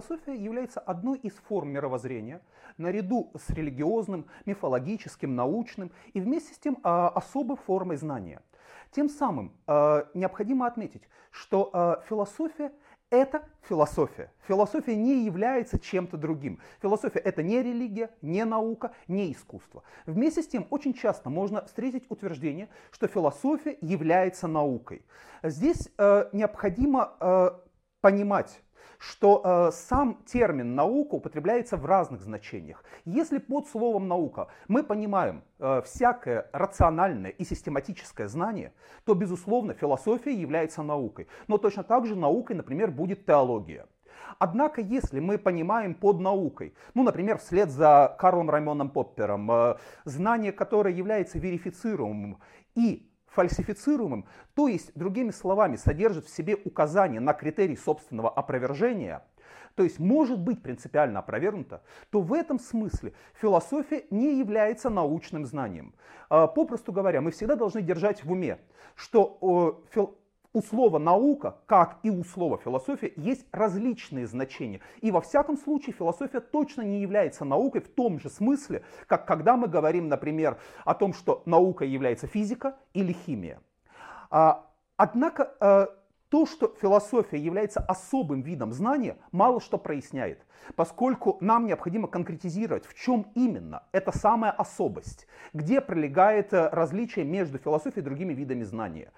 философия является одной из форм мировоззрения, наряду с религиозным, мифологическим, научным и вместе с тем а, особой формой знания. Тем самым а, необходимо отметить, что а, философия это философия. Философия не является чем-то другим. Философия это не религия, не наука, не искусство. Вместе с тем очень часто можно встретить утверждение, что философия является наукой. Здесь необходимо понимать, что э, сам термин наука употребляется в разных значениях. Если под словом наука мы понимаем э, всякое рациональное и систематическое знание, то, безусловно, философия является наукой. Но точно так же наукой, например, будет теология. Однако, если мы понимаем под наукой, ну, например, вслед за Карлом Раймоном Поппером, э, знание, которое является верифицируемым и фальсифицируемым, то есть, другими словами, содержит в себе указание на критерий собственного опровержения, то есть может быть принципиально опровергнуто, то в этом смысле философия не является научным знанием. А, попросту говоря, мы всегда должны держать в уме, что у слова наука, как и у слова философия, есть различные значения. И во всяком случае философия точно не является наукой в том же смысле, как когда мы говорим, например, о том, что наука является физика или химия. А, однако э, то, что философия является особым видом знания, мало что проясняет, поскольку нам необходимо конкретизировать, в чем именно эта самая особость, где пролегает э, различие между философией и другими видами знания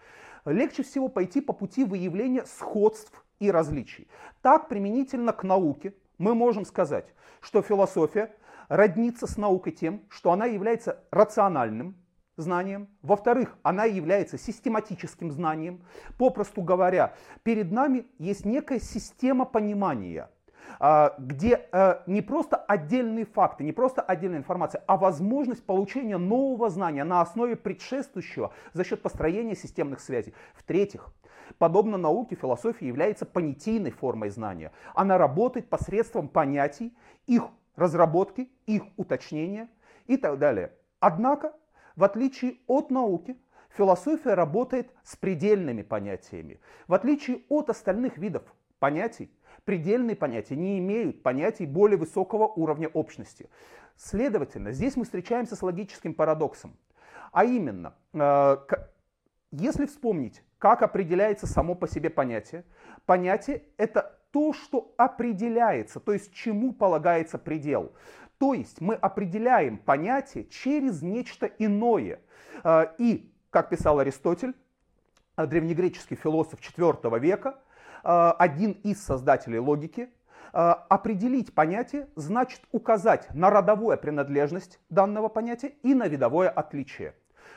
легче всего пойти по пути выявления сходств и различий. Так, применительно к науке, мы можем сказать, что философия роднится с наукой тем, что она является рациональным знанием. Во-вторых, она является систематическим знанием. Попросту говоря, перед нами есть некая система понимания – где э, не просто отдельные факты, не просто отдельная информация, а возможность получения нового знания на основе предшествующего за счет построения системных связей. В-третьих, подобно науке, философия является понятийной формой знания. Она работает посредством понятий, их разработки, их уточнения и так далее. Однако, в отличие от науки, философия работает с предельными понятиями. В отличие от остальных видов понятий, Предельные понятия не имеют понятий более высокого уровня общности. Следовательно, здесь мы встречаемся с логическим парадоксом. А именно, э, если вспомнить, как определяется само по себе понятие, понятие это то, что определяется, то есть чему полагается предел. То есть мы определяем понятие через нечто иное. Э, и, как писал Аристотель, древнегреческий философ IV века, Э, один из создателей логики, э, определить понятие значит указать на родовую принадлежность данного понятия и на видовое отличие.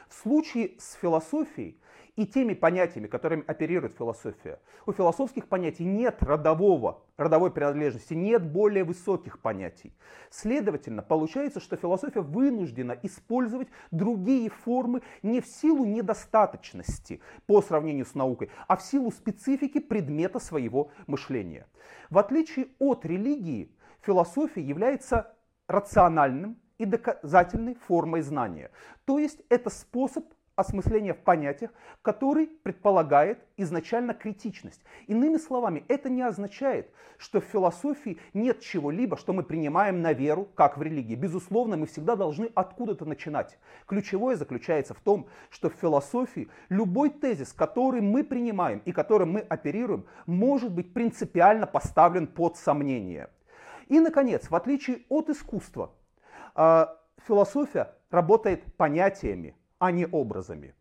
В случае с философией и теми понятиями, которыми оперирует философия. У философских понятий нет родового, родовой принадлежности, нет более высоких понятий. Следовательно, получается, что философия вынуждена использовать другие формы не в силу недостаточности по сравнению с наукой, а в силу специфики предмета своего мышления. В отличие от религии, философия является рациональным и доказательной формой знания. То есть это способ осмысления в понятиях, который предполагает изначально критичность. Иными словами, это не означает, что в философии нет чего-либо, что мы принимаем на веру, как в религии. Безусловно, мы всегда должны откуда-то начинать. Ключевое заключается в том, что в философии любой тезис, который мы принимаем и которым мы оперируем, может быть принципиально поставлен под сомнение. И, наконец, в отличие от искусства, а, философия работает понятиями, а не образами.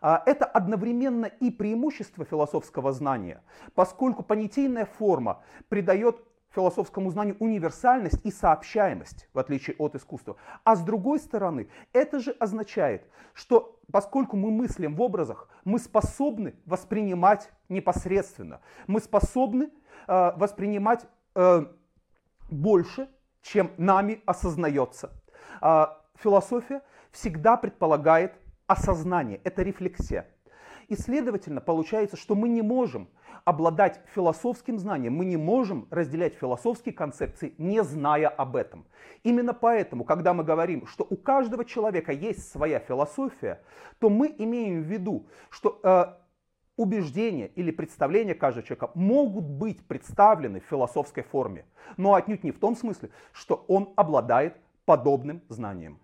А, это одновременно и преимущество философского знания, поскольку понятийная форма придает философскому знанию универсальность и сообщаемость, в отличие от искусства. А с другой стороны, это же означает, что поскольку мы мыслим в образах, мы способны воспринимать непосредственно, мы способны э, воспринимать э, больше, чем нами осознается. Э, философия всегда предполагает осознание, это рефлексия. И следовательно, получается, что мы не можем обладать философским знанием, мы не можем разделять философские концепции, не зная об этом. Именно поэтому, когда мы говорим, что у каждого человека есть своя философия, то мы имеем в виду, что э, убеждения или представления каждого человека могут быть представлены в философской форме, но отнюдь не в том смысле, что он обладает подобным знанием.